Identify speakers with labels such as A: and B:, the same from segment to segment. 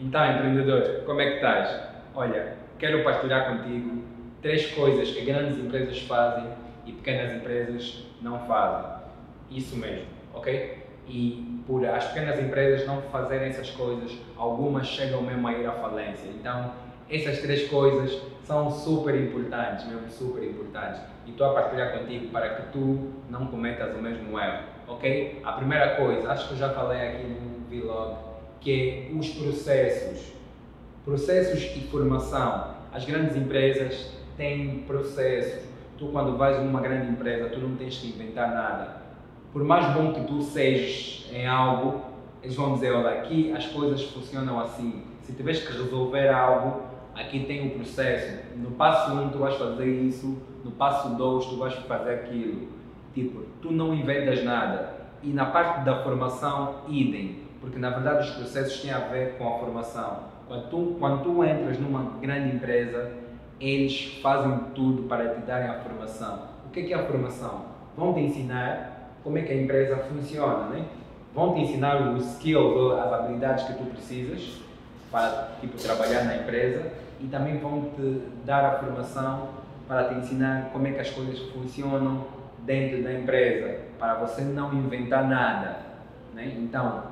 A: Então, empreendedor, como é que estás? Olha, quero partilhar contigo três coisas que grandes empresas fazem e pequenas empresas não fazem. Isso mesmo, ok? E por as pequenas empresas não fazerem essas coisas, algumas chegam mesmo a ir à falência. Então, essas três coisas são super importantes, mesmo super importantes. E estou a partilhar contigo para que tu não cometas o mesmo erro, ok? A primeira coisa, acho que eu já falei aqui no vlog, que é os processos. Processos e formação. As grandes empresas têm processos. Tu, quando vais numa grande empresa, tu não tens que inventar nada. Por mais bom que tu sejas em algo, eles vão dizer, olha, aqui as coisas funcionam assim. Se tiveres que resolver algo, aqui tem o processo. No passo 1 um, tu vais fazer isso, no passo 2 tu vais fazer aquilo. Tipo, tu não inventas nada. E na parte da formação, idem. Porque na verdade os processos têm a ver com a formação. Quando tu, quando tu entras numa grande empresa, eles fazem tudo para te darem a formação. O que é, que é a formação? Vão te ensinar como é que a empresa funciona, né? Vão te ensinar os skills, as habilidades que tu precisas para tipo, trabalhar na empresa e também vão te dar a formação para te ensinar como é que as coisas funcionam dentro da empresa, para você não inventar nada. Né? Então,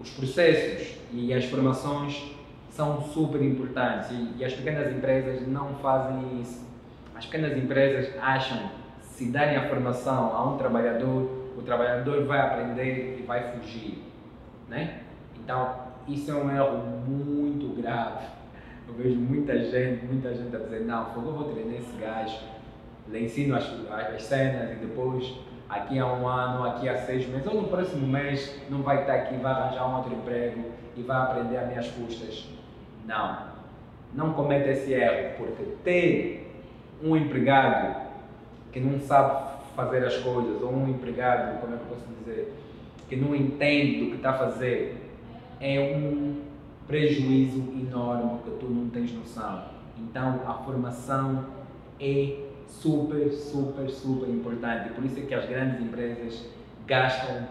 A: os processos e as formações são super importantes e, e, as pequenas empresas não fazem isso. As pequenas empresas acham se darem a formação a um trabalhador, o trabalhador vai aprender e vai fugir. Né? Então, isso é um erro muito grave eu vejo muita gente, muita gente a dizer, não, eu vou treinar esse gajo, lhe ensino as, as cenas e depois aqui há um ano, aqui há seis meses, ou no próximo mês não vai estar aqui, vai arranjar um outro emprego e vai aprender a minhas custas. Não. Não cometa esse erro, porque ter um empregado que não sabe fazer as coisas, ou um empregado, como é que eu posso dizer, que não entende do que está a fazer, é um prejuízo enorme que tu não tens noção. Então a formação é super, super, super importante. Por isso é que as grandes empresas gastam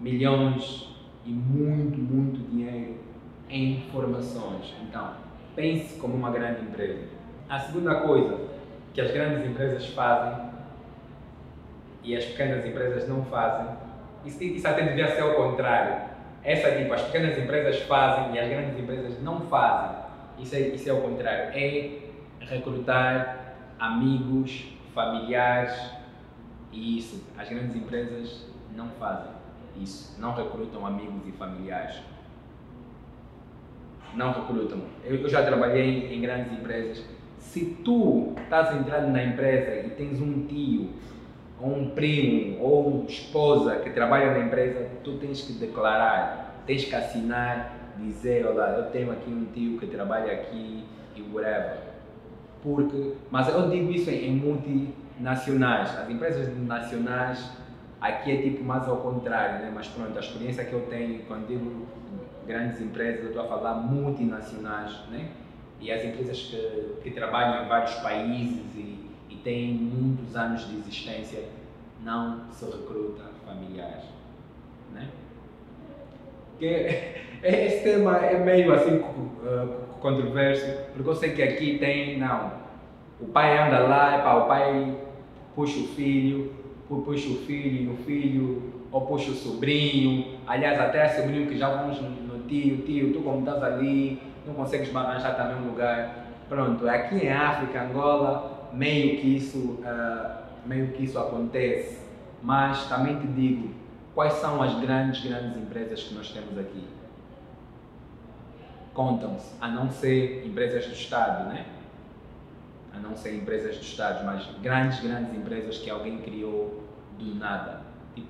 A: milhões e muito, muito dinheiro em formações. Então, pense como uma grande empresa. A segunda coisa que as grandes empresas fazem e as pequenas empresas não fazem, isso, isso até devia ser ao contrário essa tipo, as pequenas empresas fazem e as grandes empresas não fazem. Isso é, isso é o contrário. É recrutar amigos, familiares e isso. As grandes empresas não fazem isso. Não recrutam amigos e familiares. Não recrutam. Eu, eu já trabalhei em grandes empresas. Se tu estás entrando na empresa e tens um tio ou um primo ou uma esposa que trabalha na empresa, tu tens que declarar, tens que assinar, dizer, olha, eu tenho aqui um tio que trabalha aqui e whatever. Porque, mas eu digo isso em, multinacionais, as empresas nacionais aqui é tipo mais ao contrário, né? mas pronto, a experiência que eu tenho quando digo grandes empresas, eu estou a falar multinacionais, né? e as empresas que, que trabalham em vários países e tem muitos anos de existência, não se recruta familiares. Né? Que esse tema é meio assim uh, controverso, porque eu sei que aqui tem, não, o pai anda lá, pá, o pai puxa o filho, puxa o filho o filho, ou puxa o sobrinho, aliás até sobrinho que já vamos no tio, tio, tu como estás ali, não consegues arranjar também um lugar. Pronto, aqui em África, Angola, meio que isso, uh, meio que isso acontece, mas também te digo, quais são as grandes, grandes empresas que nós temos aqui? Contam-se, a não ser empresas do Estado, né? A não ser empresas do Estado, mas grandes, grandes empresas que alguém criou do nada. Tipo,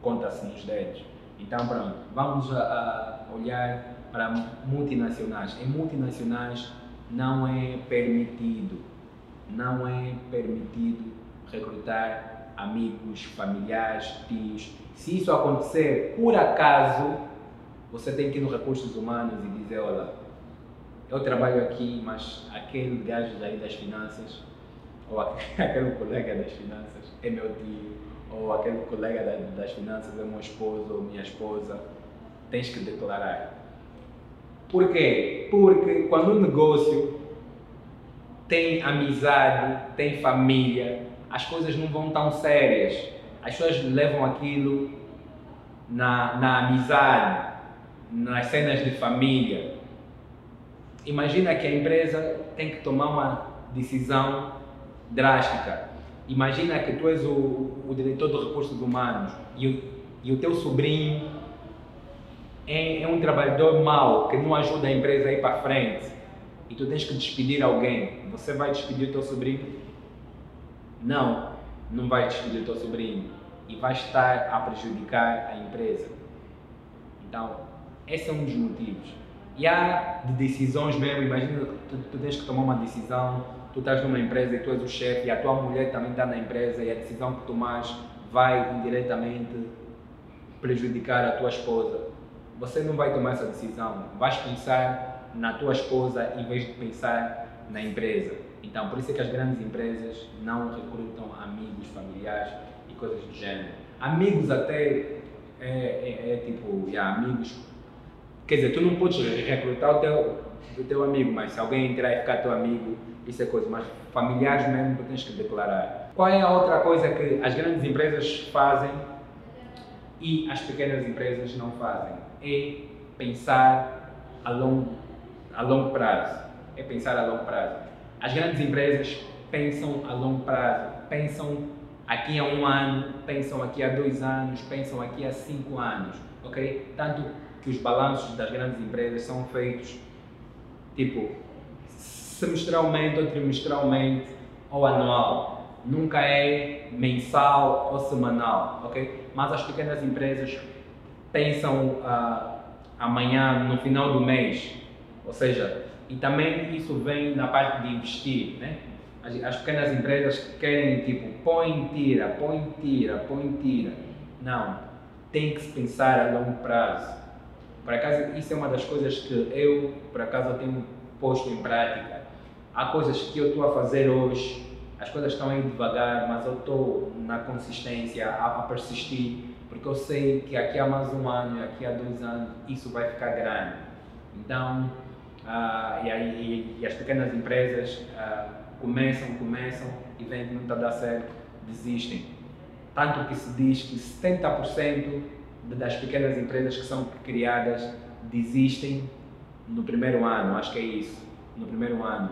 A: conta-se nos dedos. Então, pronto, vamos a, a olhar para multinacionais. Em multinacionais não é permitido não é permitido recrutar amigos, familiares, tios. Se isso acontecer por acaso, você tem que ir no recursos humanos e dizer, olha, eu trabalho aqui, mas aquele gajo aí das finanças, ou aquele colega das finanças é meu tio, ou aquele colega das finanças é meu esposo ou minha esposa, tens que declarar. Por quê? Porque quando um negócio tem amizade, tem família, as coisas não vão tão sérias. As pessoas levam aquilo na, na amizade, nas cenas de família. Imagina que a empresa tem que tomar uma decisão drástica. Imagina que tu és o, o diretor de recursos humanos e o, e o teu sobrinho é, é, um trabalhador mau que não ajuda a empresa a ir para frente e tu tens que despedir alguém. Você vai despedir o teu sobrinho? Não, não vai despedir o teu sobrinho e vai estar a prejudicar a empresa. Então, esse é um dos motivos. E há de decisões mesmo, imagina tu, tu tens que tomar uma decisão, tu estás numa empresa e tu és o chefe e a tua mulher também está na empresa e a decisão que tomas vai indiretamente prejudicar a tua esposa. Você não vai tomar essa decisão, vais pensar na tua esposa em vez de pensar na empresa. Então, por isso é que as grandes empresas não recrutam amigos, familiares e coisas do gênero. Amigos até é, é, é tipo, amigos Quer dizer, tu não podes recrutar o teu, o teu amigo, mas se alguém entrar e ficar teu amigo, isso é coisa. Mas familiares mesmo tu tens que declarar. Qual é a outra coisa que as grandes empresas fazem e as pequenas empresas não fazem? É pensar a longo, a longo prazo. É pensar a longo prazo. As grandes empresas pensam a longo prazo, pensam aqui a um ano, pensam aqui a dois anos, pensam aqui a cinco anos, ok? Tanto que os balanços das grandes empresas são feitos tipo semestralmente ou trimestralmente ou anual. Nunca é mensal ou semanal, ok? Mas as pequenas empresas pensam uh, amanhã, no final do mês, ou seja, e também isso vem na parte de investir, né? As, as pequenas empresas querem tipo põe, tira, põe, tira, põe, tira. Não, tem que se pensar a longo prazo por acaso, isso é uma das coisas que eu, por acaso, tenho posto em prática. Há coisas que eu estou a fazer hoje, as coisas estão aí devagar, mas eu estou na consistência, a, a, persistir, porque eu sei que aqui há mais um ano, aqui há dois anos, isso vai ficar grande. Então, ah, e, aí, e, as pequenas empresas ah, começam, começam e vêm que não está a dar certo, desistem. Tanto que se diz que 70% das pequenas empresas que são criadas desistem no primeiro ano, acho que é isso, no primeiro ano.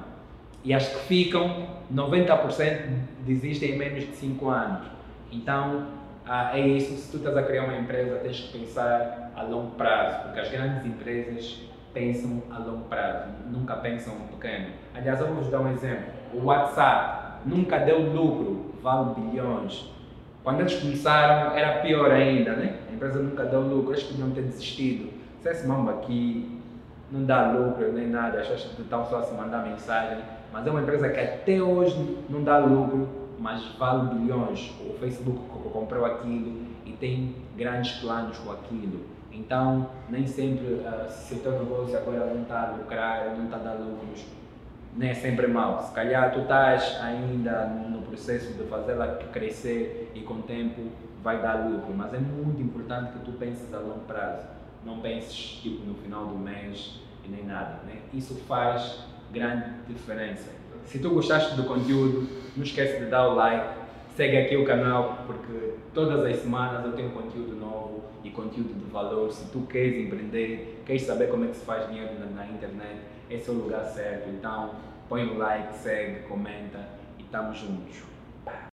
A: E as que ficam, 90% desistem em menos de 5 anos. Então, ah, é isso, se tu estás a criar uma empresa, tens que pensar a longo prazo, porque as grandes empresas pensam a longo prazo, nunca pensam no pequeno. Aliás, eu vou vos dar um exemplo. O WhatsApp nunca deu lucro, vale bilhões. Quando eles começaram, era pior ainda, né? A empresa nunca deu lucro, eles podiam ter desistido. Se esse mambo aqui não dá lucro nem nada, as pessoas estão só a se mandar mensagem. Mas é uma empresa que até hoje não dá lucro, mas vale bilhões. O Facebook comprou aquilo e tem grandes planos com aquilo. Então, nem sempre, uh, se o teu negócio agora não está a lucrar, não está a dar lucros, nem é sempre mal. Se calhar tu estás ainda no processo de fazê-la crescer e com o tempo vai dar lucro, mas é muito importante que tu penses a longo prazo. Não penses tipo no final do mês e nem nada, né? Isso faz grande diferença. Se tu gostaste do conteúdo, não esquece de dar o like, segue aqui o canal porque todas as semanas eu tenho conteúdo novo e conteúdo de valor. Se tu queres empreender, queres saber como é que se faz dinheiro na, na internet, esse é o lugar certo. Então, põe o like, segue, comenta e estamos juntos.